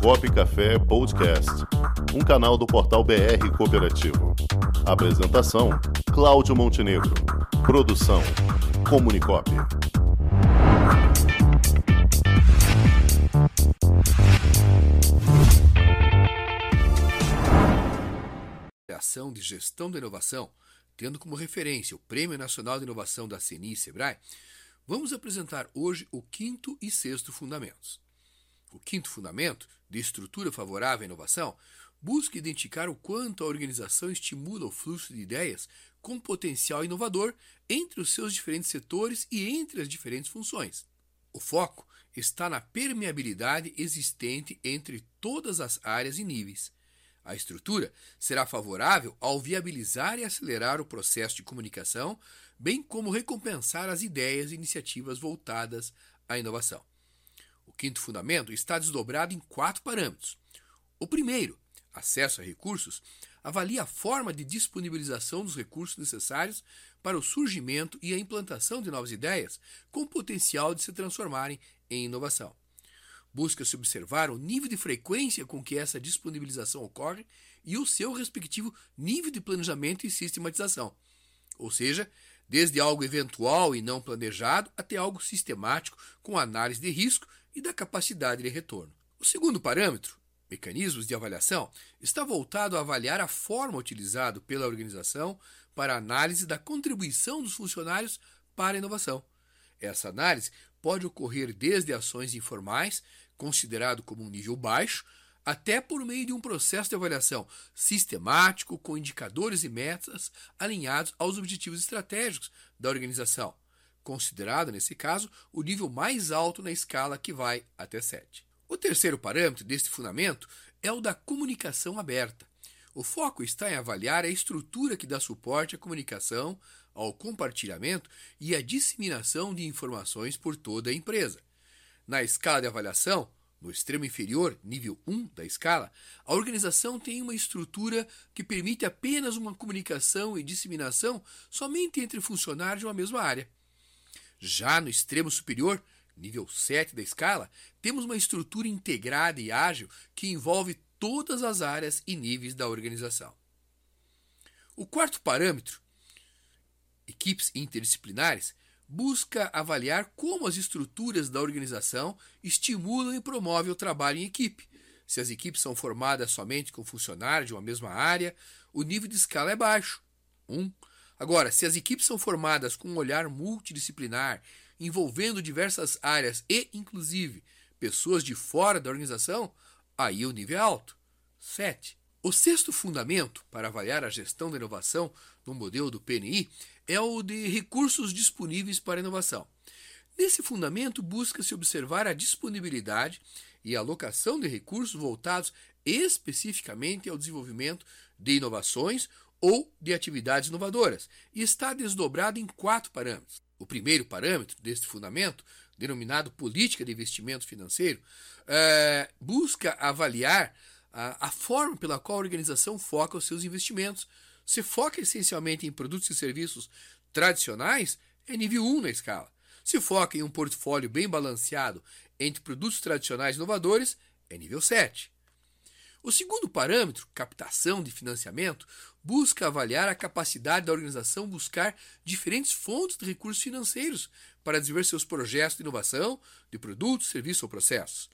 Comunicop Café Podcast, um canal do portal BR Cooperativo. Apresentação: Cláudio Montenegro. Produção: Comunicop. Ação de Gestão da Inovação, tendo como referência o Prêmio Nacional de Inovação da CNI e Sebrae, vamos apresentar hoje o quinto e sexto fundamentos. O quinto fundamento, de estrutura favorável à inovação, busca identificar o quanto a organização estimula o fluxo de ideias com potencial inovador entre os seus diferentes setores e entre as diferentes funções. O foco está na permeabilidade existente entre todas as áreas e níveis. A estrutura será favorável ao viabilizar e acelerar o processo de comunicação, bem como recompensar as ideias e iniciativas voltadas à inovação. O quinto fundamento está desdobrado em quatro parâmetros. O primeiro, acesso a recursos, avalia a forma de disponibilização dos recursos necessários para o surgimento e a implantação de novas ideias com potencial de se transformarem em inovação. Busca-se observar o nível de frequência com que essa disponibilização ocorre e o seu respectivo nível de planejamento e sistematização. Ou seja, desde algo eventual e não planejado até algo sistemático com análise de risco e da capacidade de retorno. O segundo parâmetro, mecanismos de avaliação, está voltado a avaliar a forma utilizada pela organização para análise da contribuição dos funcionários para a inovação. Essa análise pode ocorrer desde ações informais, considerado como um nível baixo, até por meio de um processo de avaliação sistemático com indicadores e metas alinhados aos objetivos estratégicos da organização, considerado, nesse caso, o nível mais alto na escala que vai até 7. O terceiro parâmetro deste fundamento é o da comunicação aberta. O foco está em avaliar a estrutura que dá suporte à comunicação, ao compartilhamento e à disseminação de informações por toda a empresa. Na escala de avaliação, no extremo inferior, nível 1 da escala, a organização tem uma estrutura que permite apenas uma comunicação e disseminação somente entre funcionários de uma mesma área. Já no extremo superior, nível 7 da escala, temos uma estrutura integrada e ágil que envolve todas as áreas e níveis da organização. O quarto parâmetro, equipes interdisciplinares, busca avaliar como as estruturas da organização estimulam e promovem o trabalho em equipe. Se as equipes são formadas somente com funcionários de uma mesma área, o nível de escala é baixo. 1. Um, Agora, se as equipes são formadas com um olhar multidisciplinar, envolvendo diversas áreas e, inclusive, pessoas de fora da organização, aí o nível é alto. 7. O sexto fundamento para avaliar a gestão da inovação no modelo do PNI é o de recursos disponíveis para inovação. Nesse fundamento, busca-se observar a disponibilidade e alocação de recursos voltados especificamente ao desenvolvimento de inovações ou de atividades inovadoras, e está desdobrado em quatro parâmetros. O primeiro parâmetro deste fundamento, denominado política de investimento financeiro, é, busca avaliar a, a forma pela qual a organização foca os seus investimentos. Se foca essencialmente em produtos e serviços tradicionais, é nível 1 na escala. Se foca em um portfólio bem balanceado entre produtos tradicionais e inovadores, é nível 7. O segundo parâmetro, captação de financiamento, busca avaliar a capacidade da organização buscar diferentes fontes de recursos financeiros para desenvolver seus projetos de inovação, de produtos, serviços ou processos.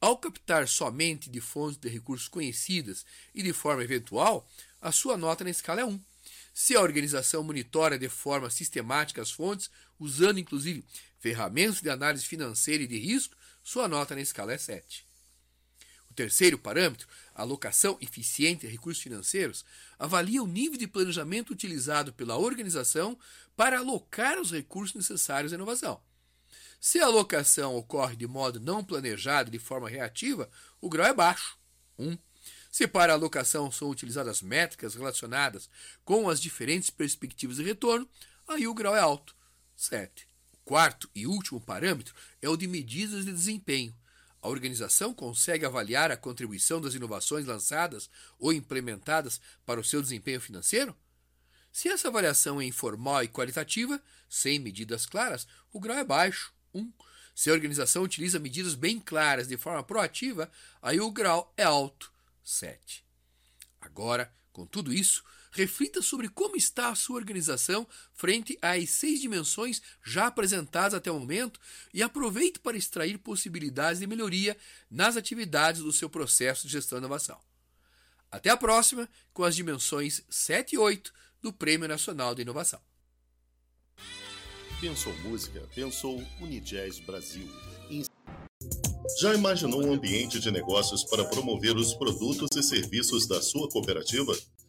Ao captar somente de fontes de recursos conhecidas e de forma eventual, a sua nota na escala é 1. Se a organização monitora de forma sistemática as fontes, usando inclusive ferramentas de análise financeira e de risco, sua nota na escala é 7. O terceiro parâmetro, alocação eficiente de recursos financeiros, avalia o nível de planejamento utilizado pela organização para alocar os recursos necessários à inovação. Se a alocação ocorre de modo não planejado de forma reativa, o grau é baixo. 1. Um. Se para a alocação são utilizadas métricas relacionadas com as diferentes perspectivas de retorno, aí o grau é alto. 7. O quarto e último parâmetro é o de medidas de desempenho, a organização consegue avaliar a contribuição das inovações lançadas ou implementadas para o seu desempenho financeiro? Se essa avaliação é informal e qualitativa, sem medidas claras, o grau é baixo, 1. Um. Se a organização utiliza medidas bem claras de forma proativa, aí o grau é alto, 7. Agora, com tudo isso, reflita sobre como está a sua organização frente às seis dimensões já apresentadas até o momento e aproveite para extrair possibilidades de melhoria nas atividades do seu processo de gestão e inovação. Até a próxima com as dimensões 7 e 8 do Prêmio Nacional de Inovação. Pensou música? Pensou Unijazz Brasil. Já imaginou um ambiente de negócios para promover os produtos e serviços da sua cooperativa?